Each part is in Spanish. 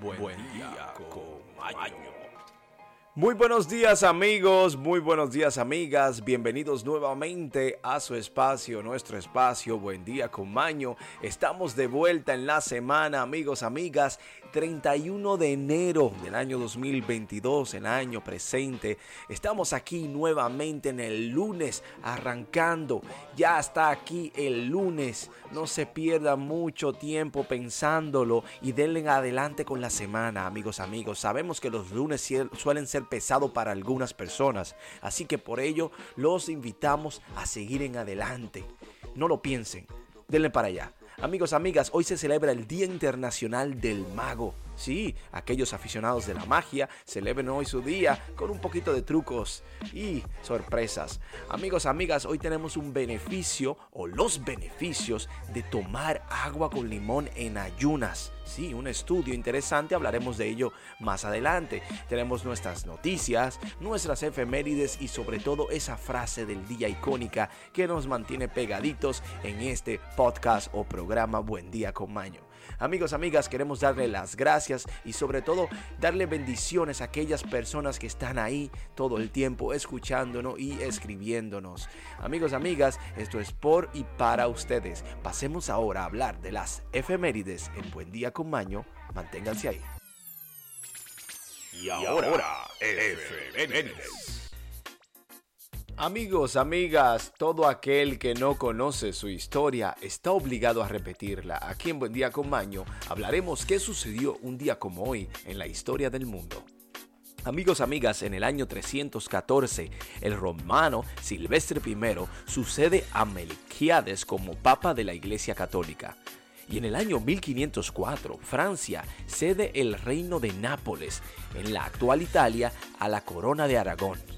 Buen, día con Muy buenos días amigos, muy buenos días amigas, bienvenidos nuevamente a su espacio, nuestro espacio, buen día con Maño. Estamos de vuelta en la semana amigos, amigas, 31 de enero del año 2022, el año presente. Estamos aquí nuevamente en el lunes, arrancando. Ya está aquí el lunes. No se pierda mucho tiempo pensándolo y denle adelante con la semana, amigos, amigos. Sabemos que los lunes suelen ser pesados para algunas personas, así que por ello los invitamos a seguir en adelante. No lo piensen, denle para allá. Amigos, amigas, hoy se celebra el Día Internacional del Mago. Sí, aquellos aficionados de la magia celebren hoy su día con un poquito de trucos y sorpresas. Amigos, amigas, hoy tenemos un beneficio o los beneficios de tomar agua con limón en ayunas. Sí, un estudio interesante, hablaremos de ello más adelante. Tenemos nuestras noticias, nuestras efemérides y sobre todo esa frase del día icónica que nos mantiene pegaditos en este podcast o programa Buen Día con Maño. Amigos, amigas, queremos darle las gracias y sobre todo darle bendiciones a aquellas personas que están ahí todo el tiempo escuchándonos y escribiéndonos. Amigos, amigas, esto es por y para ustedes. Pasemos ahora a hablar de las efemérides en Buen Día con Maño. Manténganse ahí. Y ahora, efemérides. Amigos, amigas, todo aquel que no conoce su historia está obligado a repetirla. Aquí en Buen Día con Maño hablaremos qué sucedió un día como hoy en la historia del mundo. Amigos, amigas, en el año 314, el romano Silvestre I sucede a Melquiades como papa de la Iglesia Católica. Y en el año 1504, Francia cede el reino de Nápoles, en la actual Italia, a la corona de Aragón.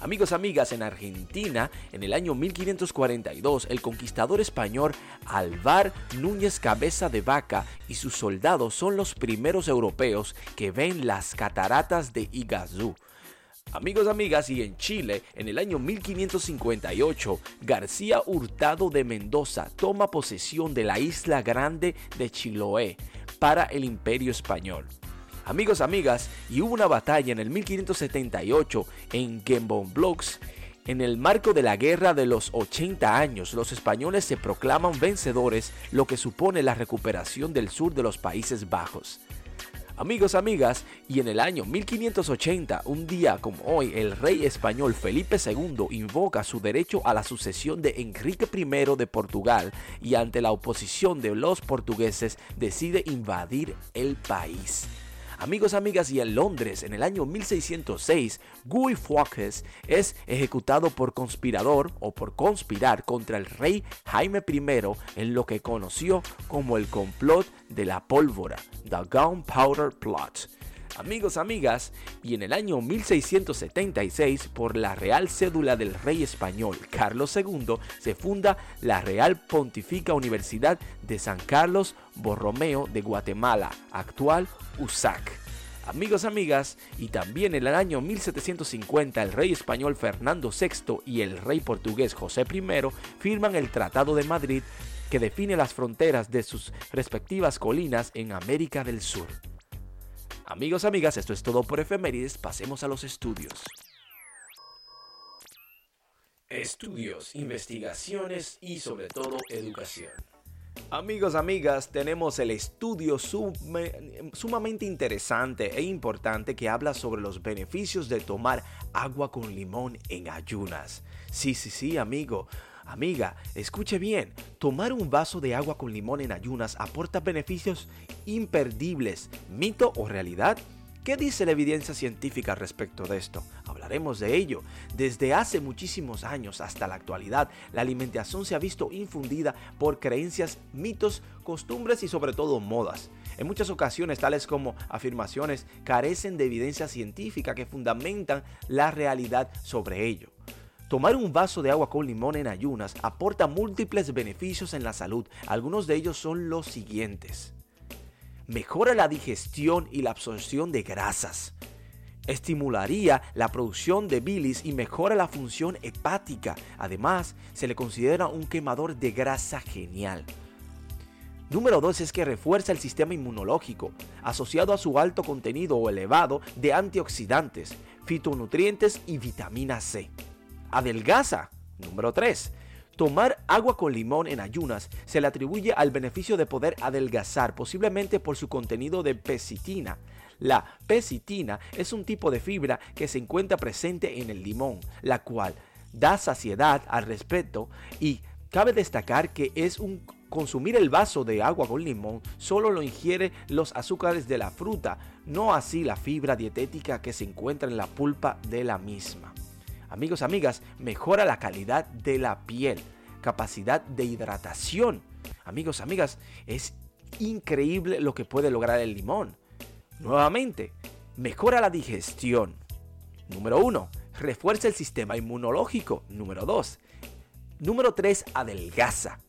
Amigos, amigas, en Argentina, en el año 1542, el conquistador español Alvar Núñez Cabeza de Vaca y sus soldados son los primeros europeos que ven las cataratas de Iguazú. Amigos, amigas, y en Chile, en el año 1558, García Hurtado de Mendoza toma posesión de la isla grande de Chiloé para el imperio español. Amigos, amigas, y hubo una batalla en el 1578 en Blocks. En el marco de la Guerra de los 80 años, los españoles se proclaman vencedores, lo que supone la recuperación del sur de los Países Bajos. Amigos, amigas, y en el año 1580, un día como hoy, el rey español Felipe II invoca su derecho a la sucesión de Enrique I de Portugal y ante la oposición de los portugueses decide invadir el país. Amigos, amigas, y en Londres, en el año 1606, Guy Fawkes es ejecutado por conspirador o por conspirar contra el rey Jaime I en lo que conoció como el complot de la pólvora, The Gunpowder Plot. Amigos, amigas, y en el año 1676, por la Real Cédula del Rey Español Carlos II, se funda la Real Pontifica Universidad de San Carlos Borromeo de Guatemala, actual USAC. Amigos, amigas, y también en el año 1750 el rey español Fernando VI y el rey portugués José I firman el Tratado de Madrid que define las fronteras de sus respectivas colinas en América del Sur. Amigos, amigas, esto es todo por efemérides, pasemos a los estudios. Estudios, investigaciones y sobre todo educación. Amigos, amigas, tenemos el estudio sumamente interesante e importante que habla sobre los beneficios de tomar agua con limón en ayunas. Sí, sí, sí, amigo. Amiga, escuche bien, tomar un vaso de agua con limón en ayunas aporta beneficios imperdibles, mito o realidad. ¿Qué dice la evidencia científica respecto de esto? Hablaremos de ello. Desde hace muchísimos años hasta la actualidad, la alimentación se ha visto infundida por creencias, mitos, costumbres y sobre todo modas. En muchas ocasiones, tales como afirmaciones, carecen de evidencia científica que fundamentan la realidad sobre ello. Tomar un vaso de agua con limón en ayunas aporta múltiples beneficios en la salud. Algunos de ellos son los siguientes mejora la digestión y la absorción de grasas. Estimularía la producción de bilis y mejora la función hepática. Además, se le considera un quemador de grasa genial. Número 2 es que refuerza el sistema inmunológico, asociado a su alto contenido o elevado de antioxidantes, fitonutrientes y vitamina C. Adelgaza. Número 3. Tomar agua con limón en ayunas se le atribuye al beneficio de poder adelgazar, posiblemente por su contenido de pesitina. La pesitina es un tipo de fibra que se encuentra presente en el limón, la cual da saciedad al respecto y cabe destacar que es un consumir el vaso de agua con limón solo lo ingiere los azúcares de la fruta, no así la fibra dietética que se encuentra en la pulpa de la misma. Amigos, amigas, mejora la calidad de la piel, capacidad de hidratación. Amigos, amigas, es increíble lo que puede lograr el limón. Nuevamente, mejora la digestión. Número 1. Refuerza el sistema inmunológico. Número 2. Número 3. Adelgaza.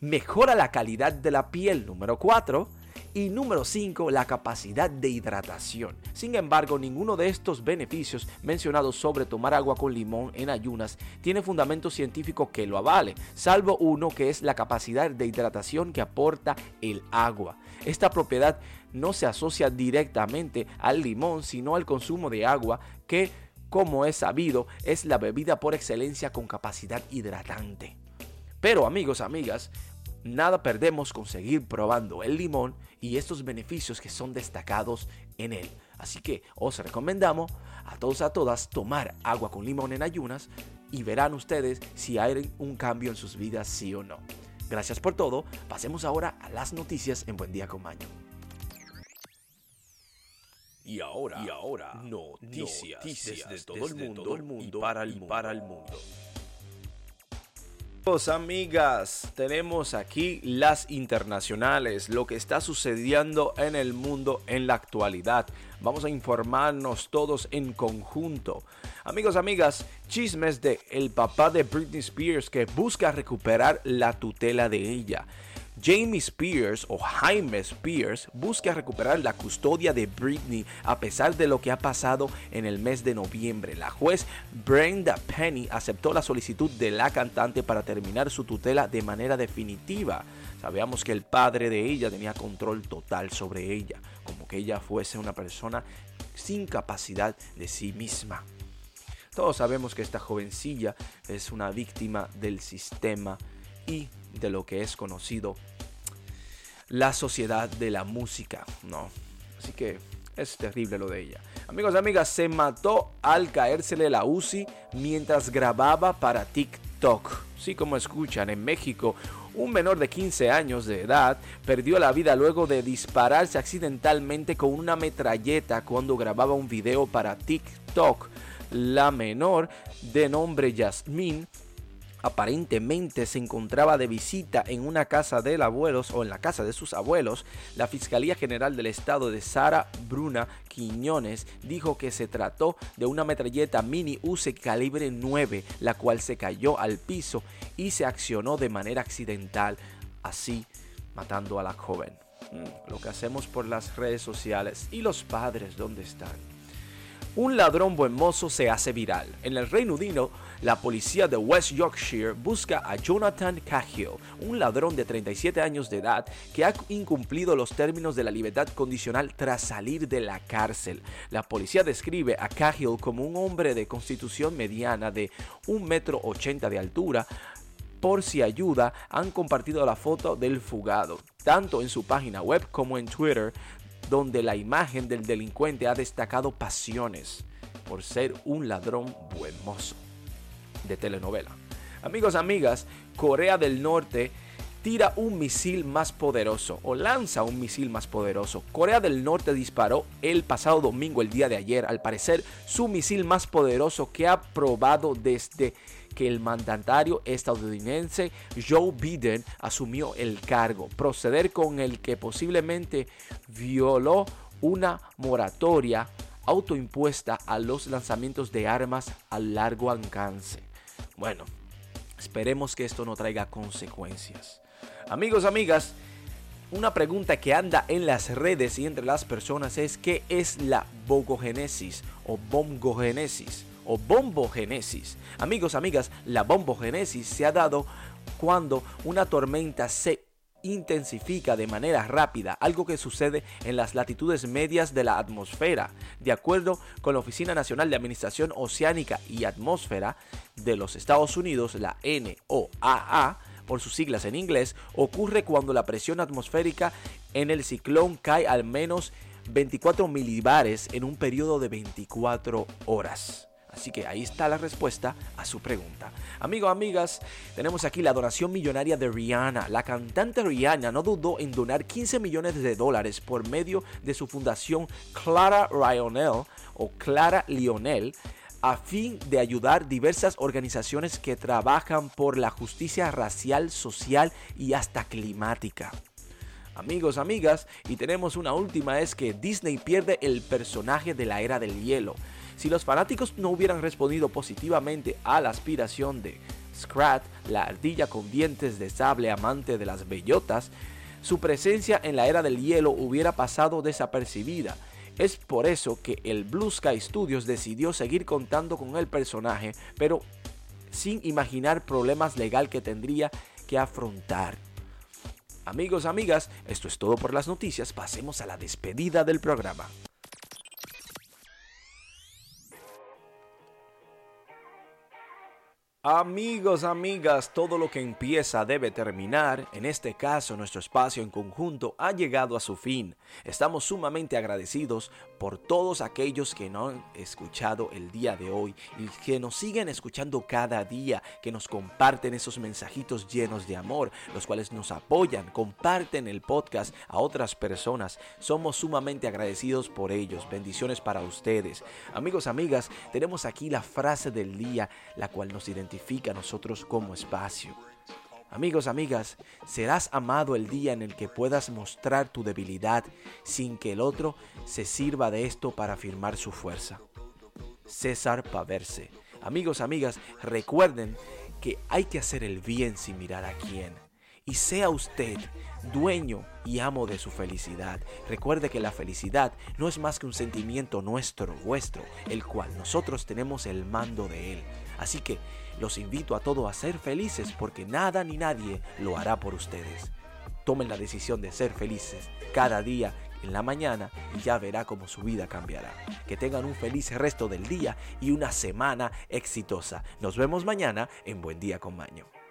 Mejora la calidad de la piel. Número 4 y número 5, la capacidad de hidratación. Sin embargo, ninguno de estos beneficios mencionados sobre tomar agua con limón en ayunas tiene fundamento científico que lo avale, salvo uno que es la capacidad de hidratación que aporta el agua. Esta propiedad no se asocia directamente al limón, sino al consumo de agua que, como es sabido, es la bebida por excelencia con capacidad hidratante. Pero amigos, amigas, nada perdemos con seguir probando el limón y estos beneficios que son destacados en él. Así que os recomendamos a todos y a todas tomar agua con limón en ayunas y verán ustedes si hay un cambio en sus vidas, sí o no. Gracias por todo. Pasemos ahora a las noticias en Buen Día con Maño. Y ahora, y ahora noticias, desde, todo, el mundo, el mundo, para el, para el mundo. Amigas, tenemos aquí las internacionales, lo que está sucediendo en el mundo en la actualidad. Vamos a informarnos todos en conjunto. Amigos, amigas, chismes de el papá de Britney Spears que busca recuperar la tutela de ella. Jamie Spears o Jaime Spears busca recuperar la custodia de Britney a pesar de lo que ha pasado en el mes de noviembre. La juez Brenda Penny aceptó la solicitud de la cantante para terminar su tutela de manera definitiva. Sabíamos que el padre de ella tenía control total sobre ella, como que ella fuese una persona sin capacidad de sí misma. Todos sabemos que esta jovencilla es una víctima del sistema y de lo que es conocido la sociedad de la música, ¿no? Así que es terrible lo de ella. Amigos y amigas, se mató al caérsele la UCI mientras grababa para TikTok. Sí, como escuchan, en México, un menor de 15 años de edad perdió la vida luego de dispararse accidentalmente con una metralleta cuando grababa un video para TikTok. La menor, de nombre Yasmín, aparentemente se encontraba de visita en una casa de abuelos o en la casa de sus abuelos, la Fiscalía General del Estado de Sara Bruna Quiñones dijo que se trató de una metralleta mini UCE calibre 9, la cual se cayó al piso y se accionó de manera accidental, así matando a la joven. Mm, lo que hacemos por las redes sociales y los padres, ¿dónde están? Un ladrón buen mozo se hace viral. En el Reino Unido, la policía de West Yorkshire busca a Jonathan Cahill, un ladrón de 37 años de edad que ha incumplido los términos de la libertad condicional tras salir de la cárcel. La policía describe a Cahill como un hombre de constitución mediana de 1,80 metro de altura, por si ayuda, han compartido la foto del fugado, tanto en su página web como en Twitter, donde la imagen del delincuente ha destacado pasiones por ser un ladrón buen mozo de telenovela. Amigos, amigas, Corea del Norte tira un misil más poderoso o lanza un misil más poderoso. Corea del Norte disparó el pasado domingo, el día de ayer, al parecer su misil más poderoso que ha probado desde que el mandatario estadounidense Joe Biden asumió el cargo, proceder con el que posiblemente violó una moratoria autoimpuesta a los lanzamientos de armas a largo alcance. Bueno, esperemos que esto no traiga consecuencias. Amigos, amigas, una pregunta que anda en las redes y entre las personas es ¿qué es la bogogénesis o bombogénesis? O bombogénesis. Amigos, amigas, la bombogénesis se ha dado cuando una tormenta se intensifica de manera rápida, algo que sucede en las latitudes medias de la atmósfera. De acuerdo con la Oficina Nacional de Administración Oceánica y Atmósfera de los Estados Unidos, la NOAA, por sus siglas en inglés, ocurre cuando la presión atmosférica en el ciclón cae al menos 24 milibares en un periodo de 24 horas. Así que ahí está la respuesta a su pregunta. Amigos, amigas, tenemos aquí la donación millonaria de Rihanna. La cantante Rihanna no dudó en donar 15 millones de dólares por medio de su fundación Clara Lionel o Clara Lionel a fin de ayudar diversas organizaciones que trabajan por la justicia racial, social y hasta climática. Amigos, amigas, y tenemos una última es que Disney pierde el personaje de la era del hielo. Si los fanáticos no hubieran respondido positivamente a la aspiración de Scrat, la ardilla con dientes de sable amante de las bellotas, su presencia en la era del hielo hubiera pasado desapercibida. Es por eso que el Blue Sky Studios decidió seguir contando con el personaje, pero sin imaginar problemas legal que tendría que afrontar. Amigos, amigas, esto es todo por las noticias. Pasemos a la despedida del programa. Amigos, amigas, todo lo que empieza debe terminar. En este caso, nuestro espacio en conjunto ha llegado a su fin. Estamos sumamente agradecidos por todos aquellos que nos han escuchado el día de hoy y que nos siguen escuchando cada día, que nos comparten esos mensajitos llenos de amor, los cuales nos apoyan, comparten el podcast a otras personas. Somos sumamente agradecidos por ellos. Bendiciones para ustedes. Amigos, amigas, tenemos aquí la frase del día, la cual nos nosotros como espacio. Amigos, amigas, serás amado el día en el que puedas mostrar tu debilidad sin que el otro se sirva de esto para afirmar su fuerza. César Paverse. Amigos, amigas, recuerden que hay que hacer el bien sin mirar a quién. Y sea usted dueño y amo de su felicidad. Recuerde que la felicidad no es más que un sentimiento nuestro, vuestro, el cual nosotros tenemos el mando de él. Así que los invito a todos a ser felices porque nada ni nadie lo hará por ustedes. Tomen la decisión de ser felices cada día en la mañana y ya verá cómo su vida cambiará. Que tengan un feliz resto del día y una semana exitosa. Nos vemos mañana en Buen Día con Maño.